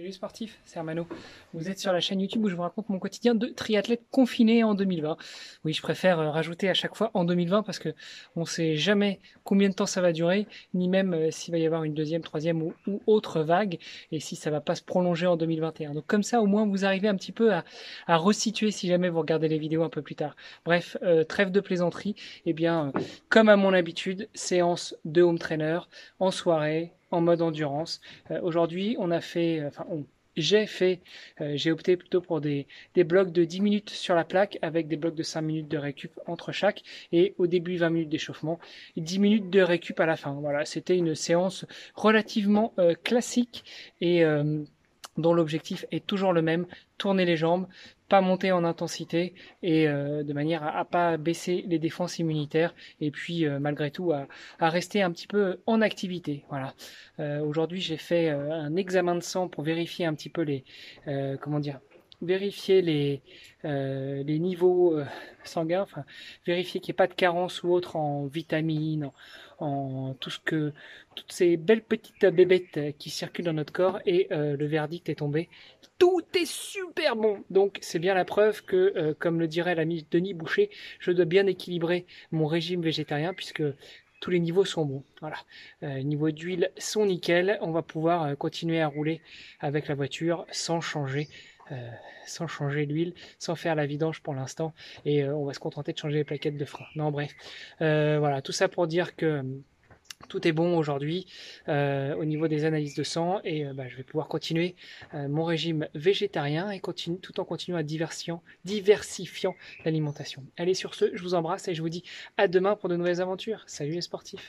Salut sportif, c'est Armano. Vous êtes sur la chaîne YouTube où je vous raconte mon quotidien de triathlète confiné en 2020. Oui, je préfère euh, rajouter à chaque fois en 2020 parce que on sait jamais combien de temps ça va durer, ni même euh, s'il va y avoir une deuxième, troisième ou, autre vague et si ça va pas se prolonger en 2021. Donc comme ça, au moins, vous arrivez un petit peu à, resituer si jamais vous regardez les vidéos un peu plus tard. Bref, euh, trêve de plaisanterie. Eh bien, comme à mon habitude, séance de home trainer en soirée en mode endurance. Euh, aujourd'hui, on a fait, euh, enfin, j'ai fait, euh, j'ai opté plutôt pour des, des blocs de 10 minutes sur la plaque avec des blocs de 5 minutes de récup entre chaque et au début 20 minutes d'échauffement et 10 minutes de récup à la fin. Voilà, c'était une séance relativement classique et dont l'objectif est toujours le même, tourner les jambes, pas monter en intensité et euh, de manière à, à, pas baisser les défenses immunitaires et puis euh, malgré tout à, rester un petit peu en activité. Voilà. Euh, aujourd'hui j'ai fait un examen de sang pour vérifier un petit peu les comment dire vérifier les, les niveaux sanguins, enfin, vérifier qu'il n'y ait pas de carence ou autre en vitamines, en, tout ce que toutes ces belles petites bébêtes qui circulent dans notre corps et le verdict est tombé tout est super bon. Donc c'est bien la preuve que, euh, comme le dirait l'ami Denis Boucher, je dois bien équilibrer mon régime végétarien puisque tous les niveaux sont bons. Voilà, euh, les niveaux d'huile sont nickel. On va pouvoir euh, continuer à rouler avec la voiture sans changer. Sans changer l'huile, sans faire la vidange pour l'instant, et on va se contenter de changer les plaquettes de frein. Non, bref, voilà, tout ça pour dire que tout est bon aujourd'hui euh, au niveau des analyses de sang et euh, bah, je vais pouvoir continuer euh, mon régime végétarien et tout en continuant à diversifiant l'alimentation. Allez sur ce, je vous embrasse et je vous dis à demain pour de nouvelles aventures. Salut les sportifs